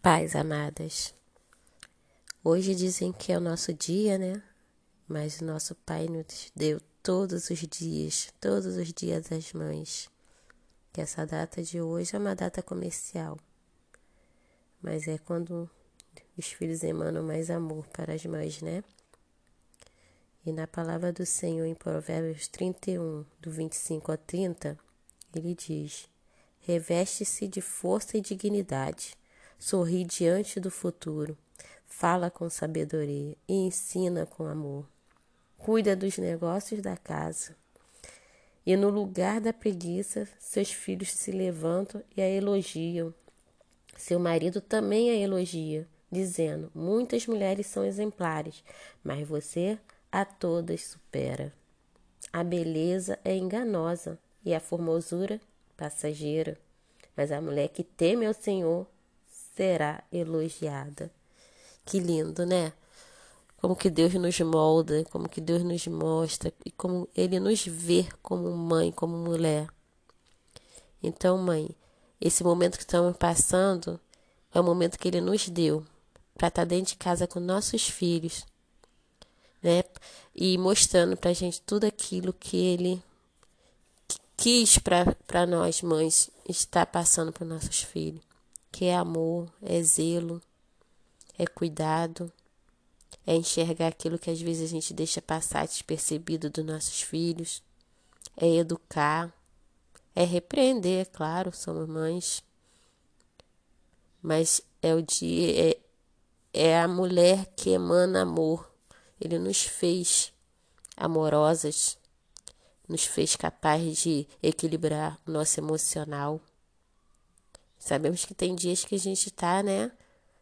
Pais amadas, hoje dizem que é o nosso dia, né? Mas o nosso Pai nos deu todos os dias, todos os dias das mães. Que essa data de hoje é uma data comercial, mas é quando os filhos emanam mais amor para as mães, né? E na palavra do Senhor em Provérbios 31, do 25 ao 30, ele diz: Reveste-se de força e dignidade sorri diante do futuro, fala com sabedoria e ensina com amor. Cuida dos negócios da casa. E no lugar da preguiça, seus filhos se levantam e a elogiam. Seu marido também a elogia, dizendo: Muitas mulheres são exemplares, mas você a todas supera. A beleza é enganosa e a formosura passageira, mas a mulher que teme ao Senhor será elogiada. Que lindo, né? Como que Deus nos molda, como que Deus nos mostra e como Ele nos vê como mãe, como mulher. Então, mãe, esse momento que estamos passando é o momento que Ele nos deu para estar tá dentro de casa com nossos filhos, né? E mostrando para a gente tudo aquilo que Ele quis para nós, mães, estar passando para nossos filhos que é amor, é zelo, é cuidado, é enxergar aquilo que às vezes a gente deixa passar despercebido dos nossos filhos, é educar, é repreender, é claro, somos mães, mas é o dia, é, é a mulher que emana amor. Ele nos fez amorosas, nos fez capazes de equilibrar o nosso emocional. Sabemos que tem dias que a gente tá, né,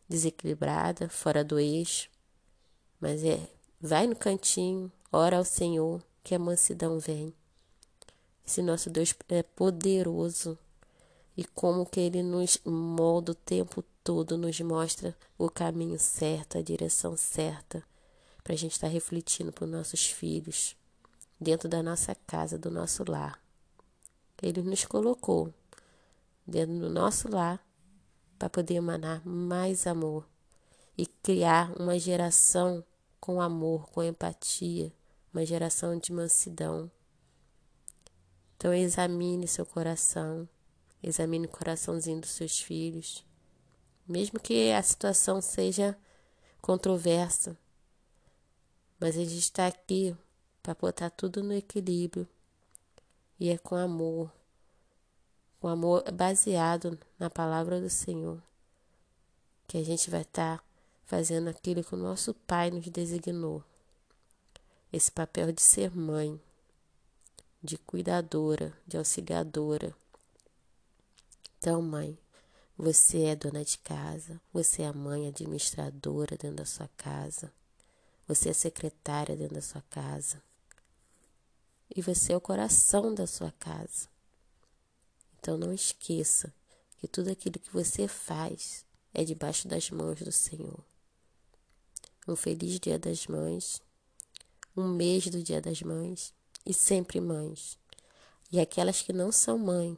desequilibrada, fora do eixo. Mas é, vai no cantinho, ora ao Senhor, que a mansidão vem. Esse nosso Deus é poderoso. E como que ele nos molda o tempo todo, nos mostra o caminho certo, a direção certa, para a gente estar tá refletindo para os nossos filhos, dentro da nossa casa, do nosso lar. Ele nos colocou dentro do nosso lar para poder emanar mais amor e criar uma geração com amor, com empatia, uma geração de mansidão. Então examine seu coração, examine o coraçãozinho dos seus filhos, mesmo que a situação seja controversa, mas a gente está aqui para botar tudo no equilíbrio e é com amor, o amor é baseado na palavra do Senhor, que a gente vai estar tá fazendo aquilo que o nosso Pai nos designou. Esse papel de ser mãe, de cuidadora, de auxiliadora. Então, mãe, você é dona de casa, você é a mãe administradora dentro da sua casa, você é secretária dentro da sua casa, e você é o coração da sua casa. Então não esqueça que tudo aquilo que você faz é debaixo das mãos do Senhor. Um feliz Dia das Mães, um mês do Dia das Mães e sempre mães. E aquelas que não são mãe,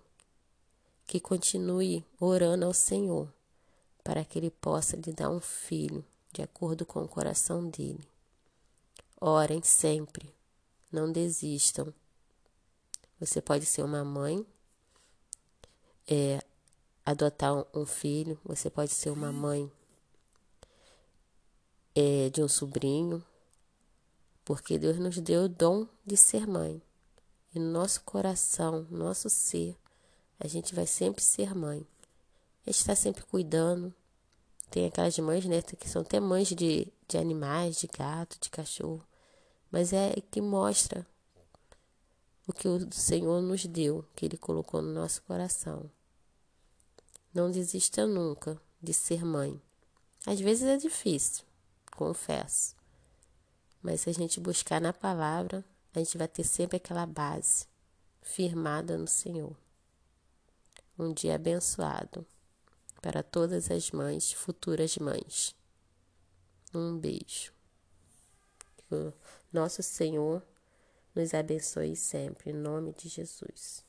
que continue orando ao Senhor para que Ele possa lhe dar um filho de acordo com o coração dele. Orem sempre, não desistam. Você pode ser uma mãe é, adotar um filho, você pode ser uma mãe é, de um sobrinho, porque Deus nos deu o dom de ser mãe. E no nosso coração, no nosso ser, a gente vai sempre ser mãe. A gente está sempre cuidando. Tem aquelas mães, né, que são até mães de, de animais, de gato, de cachorro. Mas é que mostra o que o Senhor nos deu, que Ele colocou no nosso coração. Não desista nunca de ser mãe. Às vezes é difícil, confesso. Mas se a gente buscar na palavra, a gente vai ter sempre aquela base firmada no Senhor. Um dia abençoado para todas as mães, futuras mães. Um beijo. Que o nosso Senhor nos abençoe sempre, em nome de Jesus.